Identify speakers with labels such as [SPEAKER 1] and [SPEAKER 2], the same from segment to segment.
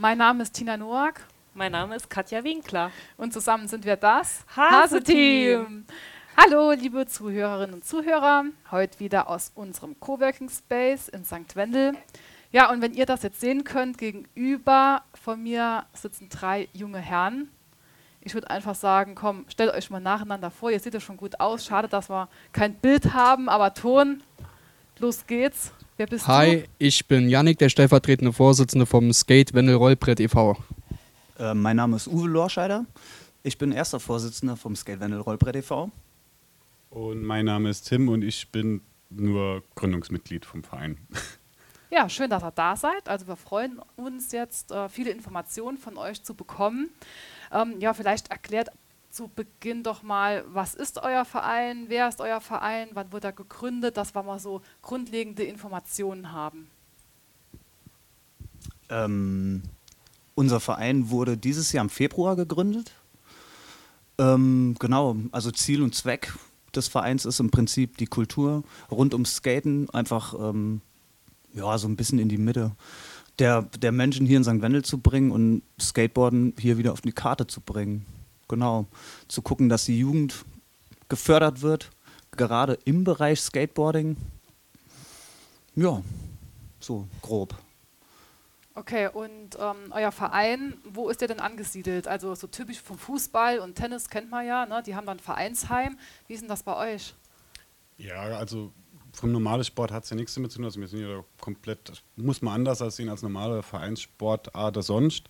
[SPEAKER 1] Mein Name ist Tina Noack.
[SPEAKER 2] Mein Name ist Katja Winkler.
[SPEAKER 1] Und zusammen sind wir das
[SPEAKER 2] Hase-Team.
[SPEAKER 1] Hallo, liebe Zuhörerinnen und Zuhörer. Heute wieder aus unserem Coworking Space in St. Wendel. Ja, und wenn ihr das jetzt sehen könnt, gegenüber von mir sitzen drei junge Herren. Ich würde einfach sagen, komm, stellt euch mal nacheinander vor. Ihr seht ja schon gut aus. Schade, dass wir kein Bild haben, aber Ton. Los geht's. Wer bist
[SPEAKER 3] Hi,
[SPEAKER 1] du?
[SPEAKER 3] ich bin Yannick, der stellvertretende Vorsitzende vom Skate Wendel Rollbrett e.V.
[SPEAKER 4] Äh, mein Name ist Uwe Lorscheider. Ich bin erster Vorsitzender vom Skate Wendel Rollbrett e.V.
[SPEAKER 5] Und mein Name ist Tim und ich bin nur Gründungsmitglied vom Verein.
[SPEAKER 1] Ja, schön, dass ihr da seid. Also wir freuen uns jetzt, äh, viele Informationen von euch zu bekommen. Ähm, ja, vielleicht erklärt zu Beginn doch mal, was ist euer Verein, wer ist euer Verein, wann wurde er gegründet, dass wir mal so grundlegende Informationen haben.
[SPEAKER 4] Ähm, unser Verein wurde dieses Jahr im Februar gegründet. Ähm, genau, also Ziel und Zweck des Vereins ist im Prinzip die Kultur rund ums Skaten einfach ähm, ja, so ein bisschen in die Mitte der, der Menschen hier in St. Wendel zu bringen und Skateboarden hier wieder auf die Karte zu bringen. Genau. Zu gucken, dass die Jugend gefördert wird, gerade im Bereich Skateboarding. Ja, so grob.
[SPEAKER 1] Okay, und ähm, euer Verein, wo ist der denn angesiedelt? Also so typisch vom Fußball und Tennis kennt man ja, ne? die haben dann Vereinsheim. Wie ist denn das bei euch?
[SPEAKER 5] Ja, also vom normalen Sport hat es ja nichts damit zu tun. Also wir sind ja komplett, muss man anders als sehen als normale Vereinssportart oder sonst.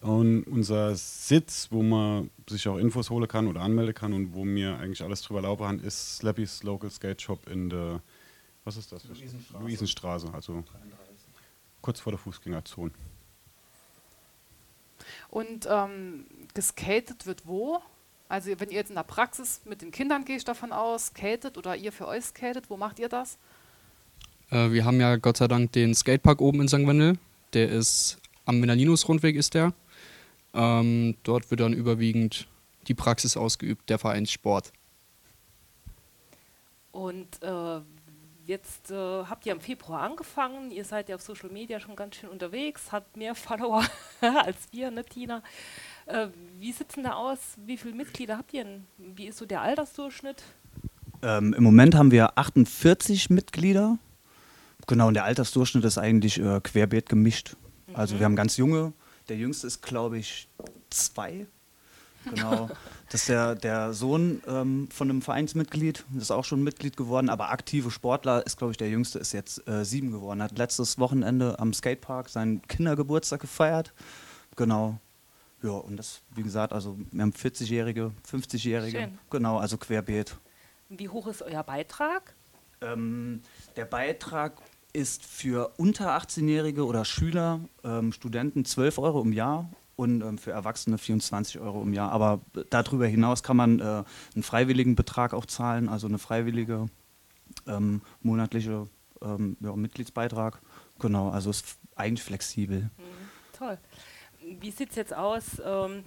[SPEAKER 5] Und unser Sitz, wo man sich auch Infos holen kann oder anmelden kann und wo mir eigentlich alles drüber laufen kann, ist Slappy's Local Skate Shop in der, was ist das?
[SPEAKER 4] Luisenstraße.
[SPEAKER 5] Luisenstraße, also 33. kurz vor der Fußgängerzone.
[SPEAKER 1] Und ähm, geskatet wird wo? Also wenn ihr jetzt in der Praxis mit den Kindern, gehe ich davon aus, skatet oder ihr für euch skatet, wo macht ihr das?
[SPEAKER 3] Äh, wir haben ja Gott sei Dank den Skatepark oben in St. Wendel. Der ist am Menalinus-Rundweg ist der. Ähm, dort wird dann überwiegend die Praxis ausgeübt, der Vereinssport.
[SPEAKER 2] Und äh, jetzt äh, habt ihr im Februar angefangen. Ihr seid ja auf Social Media schon ganz schön unterwegs, habt mehr Follower als wir, ne, Tina? Äh, wie sieht es denn da aus? Wie viele Mitglieder habt ihr denn? Wie ist so der Altersdurchschnitt?
[SPEAKER 4] Ähm, Im Moment haben wir 48 Mitglieder. Genau, und der Altersdurchschnitt ist eigentlich äh, querbeet gemischt. Also wir haben ganz junge, der jüngste ist, glaube ich, zwei. Genau. Das ist der, der Sohn ähm, von einem Vereinsmitglied, ist auch schon Mitglied geworden, aber aktive Sportler ist, glaube ich, der jüngste ist jetzt äh, sieben geworden. Hat letztes Wochenende am Skatepark seinen Kindergeburtstag gefeiert. Genau. Ja, und das, wie gesagt, also wir haben 40-Jährige, 50-Jährige.
[SPEAKER 2] Schön.
[SPEAKER 4] Genau, also querbeet.
[SPEAKER 2] Wie hoch ist euer Beitrag?
[SPEAKER 4] Ähm, der Beitrag ist für unter 18-Jährige oder Schüler, ähm, Studenten 12 Euro im Jahr und ähm, für Erwachsene 24 Euro im Jahr. Aber darüber hinaus kann man äh, einen freiwilligen Betrag auch zahlen, also eine freiwillige ähm, monatliche ähm, ja, Mitgliedsbeitrag. Genau, also ist eigentlich flexibel.
[SPEAKER 2] Mhm, toll. Wie sieht es jetzt aus, ähm,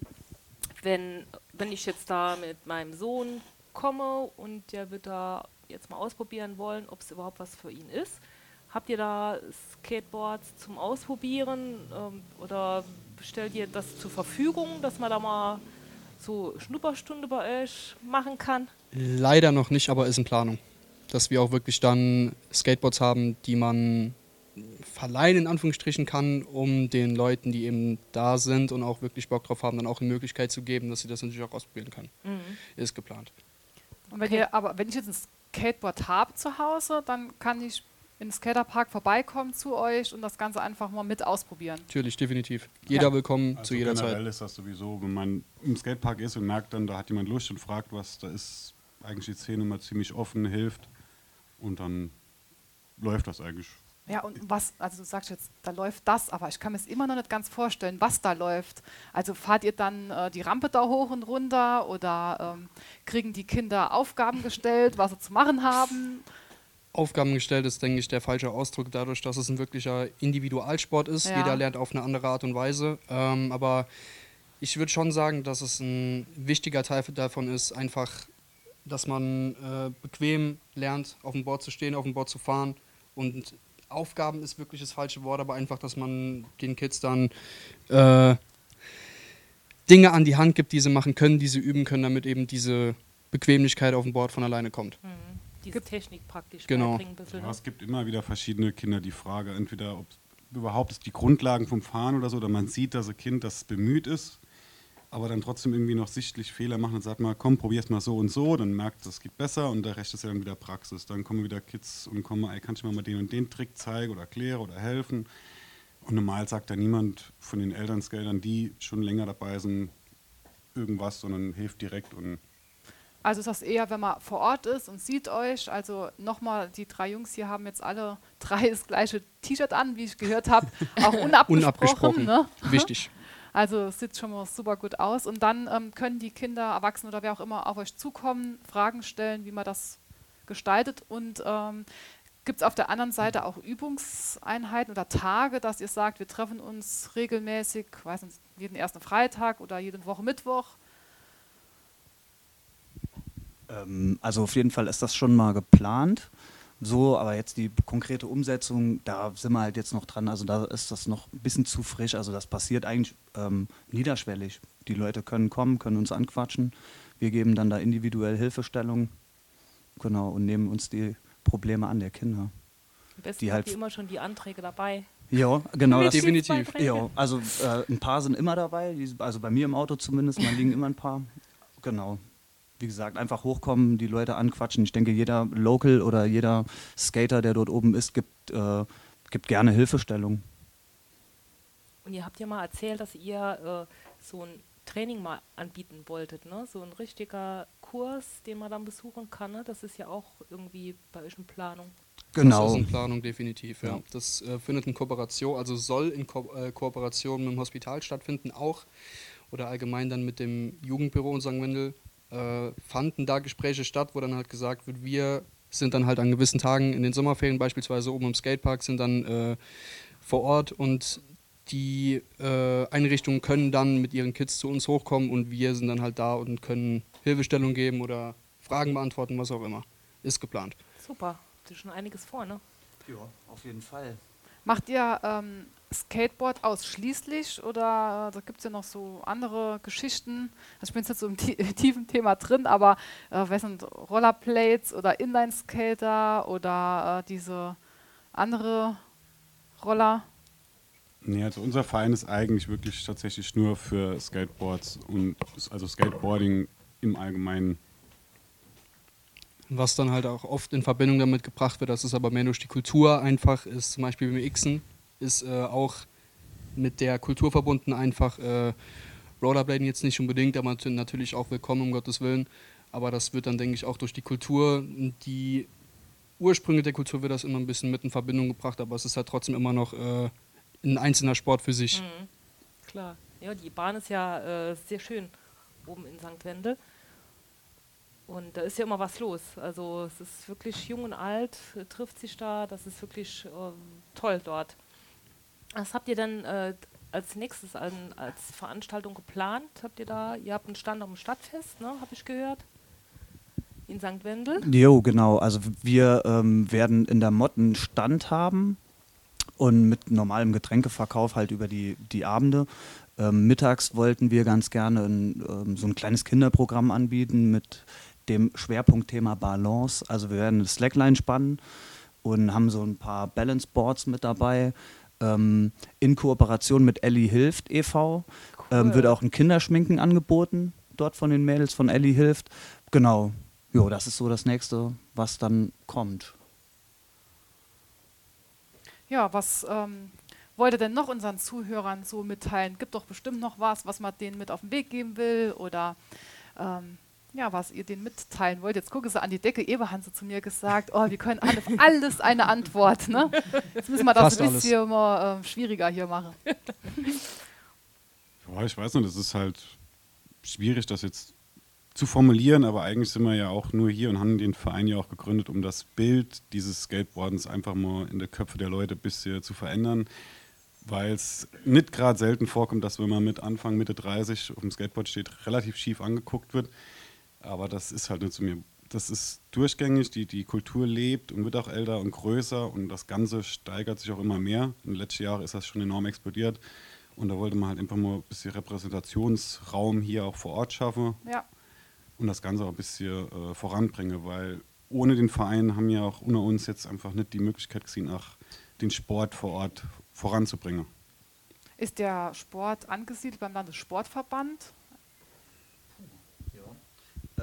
[SPEAKER 2] wenn, wenn ich jetzt da mit meinem Sohn komme und der wird da jetzt mal ausprobieren wollen, ob es überhaupt was für ihn ist? Habt ihr da Skateboards zum Ausprobieren ähm, oder stellt ihr das zur Verfügung, dass man da mal so Schnupperstunde bei euch machen kann?
[SPEAKER 3] Leider noch nicht, aber ist in Planung. Dass wir auch wirklich dann Skateboards haben, die man verleihen in Anführungsstrichen kann, um den Leuten, die eben da sind und auch wirklich Bock drauf haben, dann auch eine Möglichkeit zu geben, dass sie das natürlich auch ausprobieren können. Ist geplant.
[SPEAKER 1] Und wenn
[SPEAKER 2] Okay.
[SPEAKER 1] ihr, aber wenn ich jetzt ein Skateboard habe zu Hause, dann kann ich in den Skaterpark vorbeikommen zu euch und das Ganze einfach mal mit ausprobieren.
[SPEAKER 3] Natürlich, definitiv. Jeder willkommen
[SPEAKER 5] Also
[SPEAKER 3] zu jeder
[SPEAKER 5] generell
[SPEAKER 3] Zeit.
[SPEAKER 5] ist das sowieso, wenn man im Skatepark ist und merkt dann, da hat jemand Lust und fragt was, da ist eigentlich die Szene immer ziemlich offen, hilft und dann läuft das eigentlich.
[SPEAKER 1] Ja, und was, also du sagst jetzt, da läuft das, aber ich kann mir es immer noch nicht ganz vorstellen, was da läuft. Also fahrt ihr dann äh, die Rampe da hoch und runter oder ähm, kriegen die Kinder Aufgaben gestellt, was sie zu machen haben?
[SPEAKER 3] Aufgaben gestellt ist, denke ich, der falsche Ausdruck, dadurch, dass es ein wirklicher Individualsport ist.
[SPEAKER 1] Ja.
[SPEAKER 3] Jeder lernt auf eine andere Art und Weise. Ähm, aber ich würde schon sagen, dass es ein wichtiger Teil davon ist, einfach, dass man äh, bequem lernt, auf dem Board zu stehen, auf dem Board zu fahren und Aufgaben ist wirklich das falsche Wort, aber einfach, dass man den Kids dann äh, Dinge an die Hand gibt, die sie machen können, die sie üben können, damit eben diese Bequemlichkeit auf dem Board von alleine kommt.
[SPEAKER 2] Mhm. Diese Technik praktisch
[SPEAKER 3] Genau.
[SPEAKER 2] beibringen bisschen,
[SPEAKER 5] Ja, es gibt immer wieder verschiedene Kinder, die Frage, entweder ob überhaupt die Grundlagen vom Fahren oder so, oder man sieht, dass ein Kind das bemüht ist, aber dann trotzdem irgendwie noch sichtlich Fehler machen und sagt mal, komm, probier's mal so und so, dann merkt, es geht besser und der Rest ist ja dann wieder Praxis. Dann kommen wieder Kids und kommen, ey, kannst du mir mal den und den Trick zeigen oder erklären oder helfen? Und normal sagt da niemand von den Elterngeldern, die schon länger dabei sind, irgendwas, sondern hilft direkt und
[SPEAKER 1] Also ist das eher, wenn man vor Ort ist und sieht euch. Also nochmal, die drei Jungs hier haben jetzt alle drei das gleiche T-Shirt an, wie ich gehört habe. Auch unabgesprochen.
[SPEAKER 3] Unabgesprochen.
[SPEAKER 1] Ne?
[SPEAKER 3] Wichtig.
[SPEAKER 1] Also es sieht schon mal super gut aus. Und dann ähm, können die Kinder, Erwachsene oder wer auch immer auf euch zukommen, Fragen stellen, wie man das gestaltet. Und ähm, gibt es auf der anderen Seite auch Übungseinheiten oder Tage, dass ihr sagt, wir treffen uns regelmäßig, weiß nicht, jeden ersten Freitag oder jede Woche Mittwoch.
[SPEAKER 4] Ähm, also auf jeden Fall ist das schon mal geplant. So, aber jetzt die konkrete Umsetzung, da sind wir halt jetzt noch dran. Also da ist das noch ein bisschen zu frisch. Also das passiert eigentlich ähm, niederschwellig. Die Leute können kommen, können uns anquatschen. Wir geben dann da individuell Hilfestellung. Genau, und nehmen uns die Probleme an der Kinder.
[SPEAKER 2] Am besten
[SPEAKER 4] die halt-
[SPEAKER 2] immer schon die Anträge dabei.
[SPEAKER 4] Ja, genau. Das,
[SPEAKER 3] Definitiv.
[SPEAKER 4] Ja, also äh, ein paar sind immer dabei. Die, also bei mir im Auto zumindest, mal liegen immer ein paar. Genau. Wie gesagt, einfach hochkommen, die Leute anquatschen. Ich denke, jeder Local oder jeder Skater, der dort oben ist, gibt, äh, gibt gerne Hilfestellung.
[SPEAKER 2] Und ihr habt ja mal erzählt, dass ihr äh, so ein Training mal anbieten wolltet, ne? So ein richtiger Kurs, den man dann besuchen kann, ne? Das ist ja auch irgendwie bei euch in Planung.
[SPEAKER 3] Das
[SPEAKER 4] Genau.
[SPEAKER 3] ist in Planung, definitiv. Ja.
[SPEAKER 4] Ja.
[SPEAKER 3] Das äh, findet in Kooperation, also soll in Ko äh, Kooperation mit dem Hospital stattfinden, auch oder allgemein dann mit dem Jugendbüro in St. Wendel. Äh, fanden da Gespräche statt, wo dann halt gesagt wird, wir sind dann halt an gewissen Tagen in den Sommerferien beispielsweise oben im Skatepark, sind dann äh, vor Ort und die äh, Einrichtungen können dann mit ihren Kids zu uns hochkommen und wir sind dann halt da und können Hilfestellung geben oder Fragen beantworten, was auch immer. Ist geplant.
[SPEAKER 2] Super. Das ist schon einiges vor, ne?
[SPEAKER 4] Ja, auf jeden Fall.
[SPEAKER 1] Macht ihr ähm, Skateboard ausschließlich oder äh, da gibt es ja noch so andere Geschichten? Also ich bin jetzt nicht so im tie- tiefen Thema drin, aber äh, wer sind Rollerplates oder Inline-Skater oder äh, diese andere Roller?
[SPEAKER 5] Nee, also unser Verein ist eigentlich wirklich tatsächlich nur für Skateboards und also Skateboarding im Allgemeinen.
[SPEAKER 3] Was dann halt auch oft in Verbindung damit gebracht wird, das ist aber mehr durch die Kultur einfach, ist zum Beispiel beim Xen, ist äh, auch mit der Kultur verbunden einfach. Äh, Rollerbladen jetzt nicht unbedingt, aber nat- natürlich auch willkommen, um Gottes Willen. Aber das wird dann, denke ich, auch durch die Kultur, die Ursprünge der Kultur wird das immer ein bisschen mit in Verbindung gebracht, aber es ist halt trotzdem immer noch äh, ein einzelner Sport für sich.
[SPEAKER 2] Mhm. Klar. Ja, die Bahn ist ja äh, sehr schön oben in St. Wendel. Und da ist ja immer was los. Also es ist wirklich jung und alt, äh, trifft sich da. Das ist wirklich ähm, toll dort. Was habt ihr denn äh, als nächstes an, als Veranstaltung geplant? Habt ihr da, ihr habt einen Stand dem Stadtfest, ne, habe ich gehört. In St. Wendel.
[SPEAKER 4] Jo, genau. Also wir ähm, werden in der Mod einen Stand haben und mit normalem Getränkeverkauf halt über die, die Abende. Ähm, mittags wollten wir ganz gerne ein, ähm, so ein kleines Kinderprogramm anbieten mit dem Schwerpunktthema Balance. Also wir werden eine Slackline spannen und haben so ein paar Balance Boards mit dabei. Ähm, in Kooperation mit Ellie Hilft e.V. Ähm,
[SPEAKER 2] Cool.
[SPEAKER 4] wird auch ein Kinderschminken angeboten, dort von den Mädels von Ellie Hilft. Genau. Jo, das ist so das nächste, was dann kommt.
[SPEAKER 1] Ja, was ähm, wollt ihr denn noch unseren Zuhörern so mitteilen? Gibt doch bestimmt noch was, was man denen mit auf den Weg geben will oder ähm, ja, was ihr denen mitteilen wollt. Jetzt gucke sie an die Decke. Eber hat zu mir gesagt, oh, wir können alle, auf alles eine Antwort. Ne? Jetzt müssen wir das
[SPEAKER 3] Fast
[SPEAKER 1] ein bisschen mal, äh, schwieriger hier machen.
[SPEAKER 5] Ja, ich weiß nicht, es ist halt schwierig, das jetzt zu formulieren, aber eigentlich sind wir ja auch nur hier und haben den Verein ja auch gegründet, um das Bild dieses Skateboardens einfach mal in der Köpfe der Leute ein bisschen zu verändern, weil es nicht gerade selten vorkommt, dass wenn man mit Anfang, Mitte 30 auf dem Skateboard steht, relativ schief angeguckt wird. Aber das ist halt nicht zu mir das ist durchgängig, die, die Kultur lebt und wird auch älter und größer und das Ganze steigert sich auch immer mehr. In den letzten Jahren ist das schon enorm explodiert. Und da wollte man halt einfach mal ein bisschen Repräsentationsraum hier auch vor Ort schaffen
[SPEAKER 1] Ja.
[SPEAKER 5] und das Ganze auch ein bisschen äh, voranbringen, weil ohne den Verein haben ja auch unter uns jetzt einfach nicht die Möglichkeit gesehen, auch den Sport vor Ort voranzubringen.
[SPEAKER 1] Ist der Sport angesiedelt beim Landessportverband?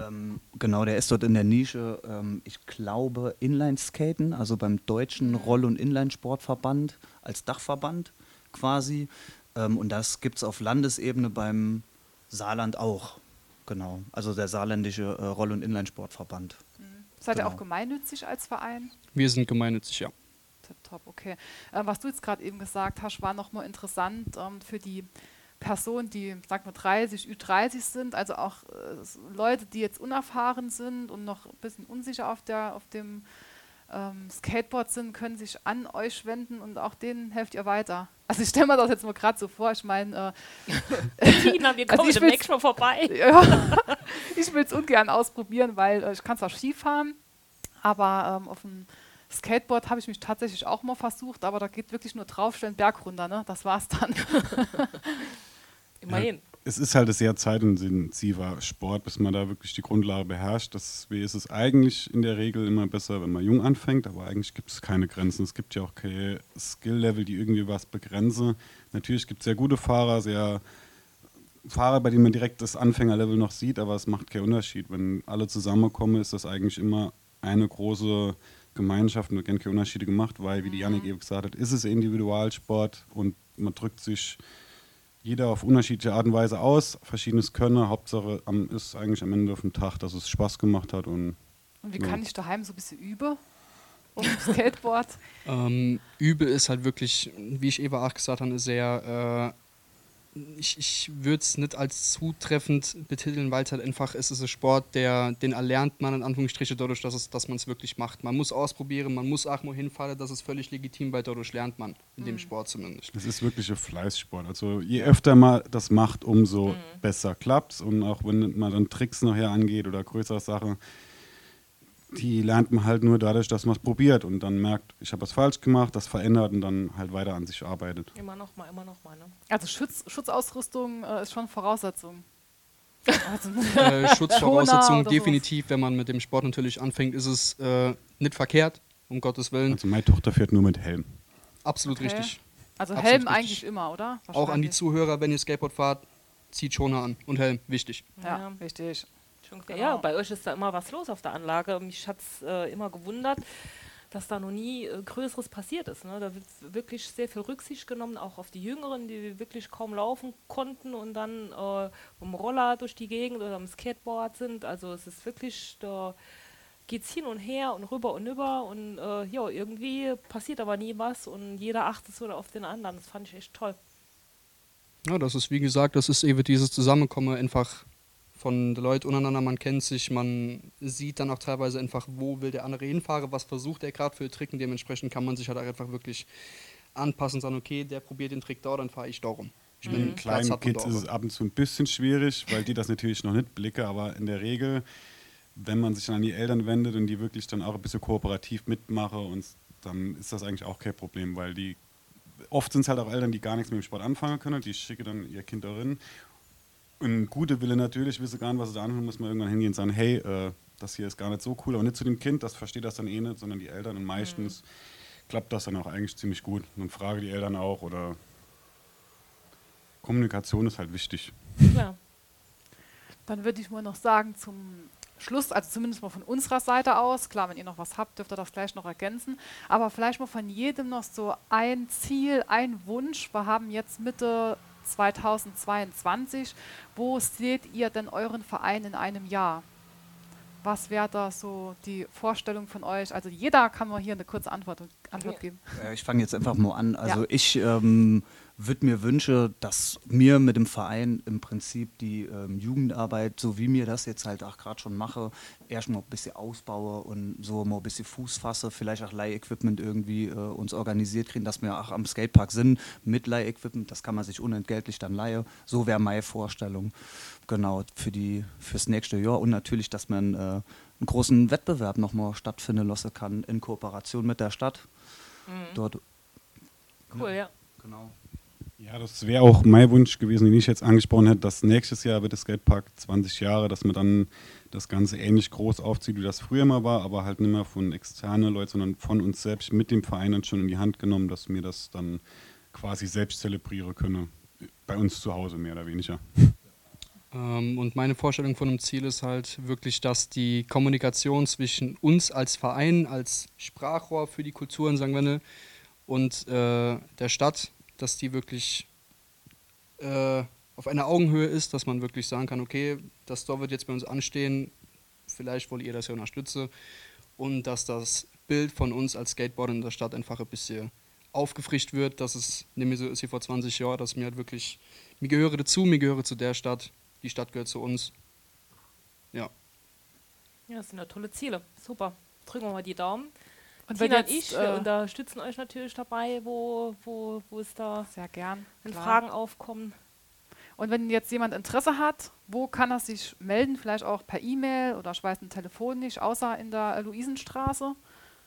[SPEAKER 4] Ähm, genau, der ist dort in der Nische, ähm, ich glaube, Inlineskaten, also beim deutschen Roll- und Inlinesportverband als Dachverband quasi. Ähm, und das gibt es auf Landesebene beim Saarland auch. Genau, also der saarländische äh, Roll- und Inlinesportverband.
[SPEAKER 1] Seid ihr
[SPEAKER 4] Genau.
[SPEAKER 1] auch gemeinnützig als Verein?
[SPEAKER 3] Wir sind gemeinnützig, ja.
[SPEAKER 1] Tipptopp, okay. Äh, was du jetzt gerade eben gesagt hast, war nochmal interessant ähm, für die Personen, die, sag mal, 30, Ü30 sind, also auch äh, Leute, die jetzt unerfahren sind und noch ein bisschen unsicher auf, der, auf dem ähm, Skateboard sind, können sich an euch wenden und auch denen helft ihr weiter. Also ich stelle mir das jetzt mal gerade so vor, ich meine,
[SPEAKER 2] Tina, wir
[SPEAKER 1] Also
[SPEAKER 2] kommen
[SPEAKER 1] ich
[SPEAKER 2] demnächst mal vorbei.
[SPEAKER 1] äh, ja, ich will es ungern ausprobieren, weil äh, ich kann zwar Skifahren, aber ähm, auf dem Skateboard habe ich mich tatsächlich auch mal versucht, aber da geht wirklich nur draufstellen, Berg runter, ne? Das war's dann.
[SPEAKER 2] Immerhin.
[SPEAKER 5] Es ist halt ein sehr zeitintensiver Sport, bis man da wirklich die Grundlage beherrscht. Deswegen ist es eigentlich in der Regel immer besser, wenn man jung anfängt, aber eigentlich gibt es keine Grenzen. Es gibt ja auch keine Skill-Level, die irgendwie was begrenzen. Natürlich gibt es sehr gute Fahrer, sehr Fahrer, bei denen man direkt das Anfängerlevel noch sieht, aber es macht keinen Unterschied. Wenn alle zusammenkommen, ist das eigentlich immer eine große Gemeinschaft und werden keine Unterschiede gemacht, weil, wie die Janik eben gesagt hat, ist es Individualsport und man drückt sich jeder auf unterschiedliche Art und Weise aus, verschiedenes Können. Hauptsache am, ist eigentlich am Ende vom Tag, dass es Spaß gemacht hat und
[SPEAKER 1] Und wie
[SPEAKER 5] Ja.
[SPEAKER 1] kann ich daheim so ein bisschen üben? Auf dem Skateboard?
[SPEAKER 3] Ähm, Übel ist halt wirklich, wie ich eben auch gesagt habe, sehr. Ich ich würde es nicht als zutreffend betiteln, weil es halt einfach es ist ein Sport, der, den erlernt man in Anführungsstrichen dadurch, dass, es, dass man es wirklich macht. Man muss ausprobieren, man muss auch mal hinfallen, das ist völlig legitim, weil dadurch lernt man, in dem Sport zumindest.
[SPEAKER 5] es ist wirklich ein Fleißsport. Also je öfter man das macht, umso besser klappt Und auch wenn man dann Tricks nachher angeht oder größere Sachen, die lernt man halt nur dadurch, dass man es probiert und dann merkt, ich habe was falsch gemacht, das verändert und dann halt weiter an sich arbeitet.
[SPEAKER 2] Immer noch mal, immer noch mal. Ne?
[SPEAKER 1] Also Schutz, Schutzausrüstung äh, ist schon Voraussetzung. Also,
[SPEAKER 3] Äh,
[SPEAKER 1] oder
[SPEAKER 3] definitiv, wenn man mit dem Sport natürlich anfängt, ist es äh, nicht verkehrt, um Gottes Willen.
[SPEAKER 5] Also meine Tochter fährt nur mit Helm.
[SPEAKER 3] Absolut
[SPEAKER 1] Okay.
[SPEAKER 3] richtig.
[SPEAKER 1] also
[SPEAKER 3] Absolut
[SPEAKER 1] Helm
[SPEAKER 3] richtig.
[SPEAKER 1] eigentlich immer, oder?
[SPEAKER 3] Auch an die. Zuhörer, wenn ihr Skateboard fahrt, zieht Schoner an und Helm, wichtig.
[SPEAKER 1] Ja,
[SPEAKER 2] Ja.
[SPEAKER 1] richtig.
[SPEAKER 2] Schon
[SPEAKER 1] Genau.
[SPEAKER 2] Ja, bei euch ist da immer was los auf der Anlage. Mich hat es äh, immer gewundert, dass da noch nie äh, Größeres passiert ist. Ne? Da wird wirklich sehr viel Rücksicht genommen, auch auf die Jüngeren, die wirklich kaum laufen konnten und dann äh, dem Roller durch die Gegend oder am Skateboard sind. Also es ist wirklich, da geht es hin und her und rüber und über und äh, ja, irgendwie passiert aber nie was und jeder achtet so auf den anderen. Das fand ich echt toll.
[SPEAKER 3] Ja, das ist wie gesagt, das ist eben dieses Zusammenkommen einfach von den Leuten untereinander, man kennt sich, man sieht dann auch teilweise einfach, wo will der andere hinfahren, was versucht er gerade für Trick und dementsprechend kann man sich halt auch einfach wirklich anpassen und sagen, okay, der probiert den Trick da, dann fahre ich darum. Ich bin
[SPEAKER 5] Mit kleinen Kids ist es ab und zu ein bisschen schwierig, weil die das natürlich noch nicht blicken, aber in der Regel, wenn man sich dann an die Eltern wendet und die wirklich dann auch ein bisschen kooperativ mitmachen, und dann ist das eigentlich auch kein Problem, weil die oft sind es halt auch Eltern, die gar nichts mit dem Sport anfangen können, die schicken dann ihr Kind darin. Und gute Wille natürlich, wissen gar nicht, was sie da anhören, muss man irgendwann hingehen und sagen, hey, äh, das hier ist gar nicht so cool, aber nicht zu dem Kind, das versteht das dann eh nicht, sondern die Eltern und meistens klappt das dann auch eigentlich ziemlich gut. Und frage die Eltern auch oder Kommunikation ist halt wichtig.
[SPEAKER 2] Ja.
[SPEAKER 1] Dann würde ich mal noch sagen zum Schluss, also zumindest mal von unserer Seite aus, klar, wenn ihr noch was habt, dürft ihr das gleich noch ergänzen, aber vielleicht mal von jedem noch so ein Ziel, ein Wunsch. Wir haben jetzt Mitte 2022. Wo seht ihr denn euren Verein in einem Jahr? Was wäre da so die Vorstellung von euch? Also jeder kann mal hier eine kurze Antwort, Antwort geben.
[SPEAKER 4] Äh, Ich fange jetzt einfach mal an. Also
[SPEAKER 1] Ja.
[SPEAKER 4] ich ähm, würde mir wünschen, dass mir mit dem Verein im Prinzip die ähm, Jugendarbeit, so wie mir das jetzt halt auch gerade schon mache, erst mal ein bisschen ausbaue und so mal ein bisschen Fuß fasse, vielleicht auch Leihequipment irgendwie äh, uns organisiert kriegen, dass wir auch am Skatepark sind mit Leihequipment, das kann man sich unentgeltlich dann leihen. So wäre meine Vorstellung. Genau, für die fürs nächste Jahr und natürlich, dass man äh, einen großen Wettbewerb nochmal stattfinden lassen kann in Kooperation mit der Stadt. Dort,
[SPEAKER 2] Cool, ja.
[SPEAKER 4] genau.
[SPEAKER 5] Ja, das wäre auch mein Wunsch gewesen, den ich jetzt angesprochen hätte, dass nächstes Jahr wird der Skatepark 20 Jahre, dass man dann das Ganze ähnlich groß aufzieht, wie das früher mal war, aber halt nicht mehr von externen Leuten, sondern von uns selbst mit dem Verein dann schon in die Hand genommen, dass wir das dann quasi selbst zelebrieren können. Bei uns zu Hause mehr oder weniger.
[SPEAKER 3] Ähm, und meine Vorstellung von einem Ziel ist halt wirklich, dass die Kommunikation zwischen uns als Verein, als Sprachrohr für die Kulturen, sagen wir, ne, und äh, der Stadt, dass die wirklich äh, auf einer Augenhöhe ist, dass man wirklich sagen kann, okay, das Store wird jetzt bei uns anstehen, vielleicht wollt ihr das ja unterstützen und dass das Bild von uns als Skateboarder in der Stadt einfach ein bisschen aufgefrischt wird, dass es mehr so ist wie vor 20 Jahren, dass mir halt wirklich, mir gehöre dazu, mir gehöre zu der Stadt, die Stadt gehört zu uns. Ja.
[SPEAKER 2] Ja, das sind ja tolle Ziele. Super. Drücken wir mal die Daumen.
[SPEAKER 1] Und
[SPEAKER 2] Tina
[SPEAKER 1] wenn
[SPEAKER 2] und
[SPEAKER 1] jetzt,
[SPEAKER 2] ich, wir
[SPEAKER 1] äh,
[SPEAKER 2] unterstützen euch natürlich dabei, wo, wo, wo es da
[SPEAKER 1] sehr gern.
[SPEAKER 2] wenn
[SPEAKER 1] klar.
[SPEAKER 2] Fragen aufkommen.
[SPEAKER 1] Und wenn jetzt jemand Interesse hat, wo kann er sich melden? Vielleicht auch per E-Mail oder ich weiß nicht, telefonisch, außer in der Luisenstraße?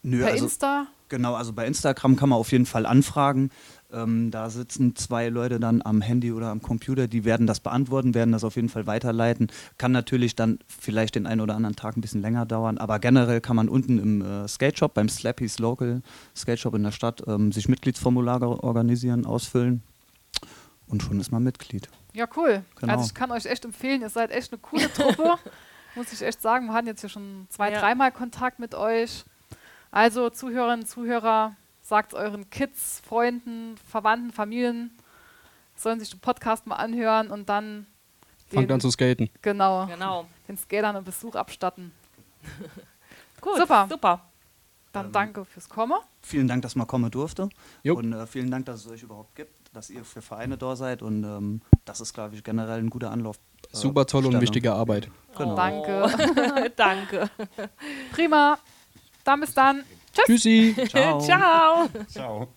[SPEAKER 4] Nö,
[SPEAKER 1] per
[SPEAKER 4] also,
[SPEAKER 1] Insta?
[SPEAKER 4] Genau, also bei Instagram kann man auf jeden Fall anfragen. Ähm, da sitzen zwei Leute dann am Handy oder am Computer, die werden das beantworten, werden das auf jeden Fall weiterleiten. Kann natürlich dann vielleicht den einen oder anderen Tag ein bisschen länger dauern, aber generell kann man unten im äh, Skate Shop, beim Slappy's Local Skate Shop in der Stadt, ähm, sich Mitgliedsformulare organisieren, ausfüllen und schon ist man Mitglied.
[SPEAKER 1] Ja, cool.
[SPEAKER 4] Genau.
[SPEAKER 1] Also ich kann euch echt empfehlen, ihr seid echt eine coole Truppe. Muss ich echt sagen, wir hatten jetzt hier schon zwei,
[SPEAKER 2] Ja.
[SPEAKER 1] dreimal Kontakt mit euch. Also Zuhörerinnen, Zuhörer, sagt euren Kids, Freunden, Verwandten, Familien, sollen sich den Podcast mal anhören und dann
[SPEAKER 3] Fangt
[SPEAKER 1] den,
[SPEAKER 3] an zu skaten.
[SPEAKER 1] genau,
[SPEAKER 2] Genau.
[SPEAKER 1] den Skatern einen Besuch abstatten.
[SPEAKER 2] Gut,
[SPEAKER 1] Super.
[SPEAKER 2] super.
[SPEAKER 1] Dann
[SPEAKER 4] Ähm,
[SPEAKER 1] danke fürs Kommen.
[SPEAKER 4] Vielen Dank, dass man kommen durfte.
[SPEAKER 3] Jo.
[SPEAKER 4] Und äh, vielen Dank, dass es euch überhaupt gibt, dass ihr für Vereine da seid. Und ähm, das ist, glaube ich, generell ein guter Anlauf. äh,
[SPEAKER 3] Super tolle und wichtige Arbeit.
[SPEAKER 4] Genau.
[SPEAKER 1] Danke.
[SPEAKER 2] Danke.
[SPEAKER 1] Prima. Dann bis dann. Tschüss.
[SPEAKER 3] Tschüssi.
[SPEAKER 4] Ciao.
[SPEAKER 2] Ciao.
[SPEAKER 5] Ciao.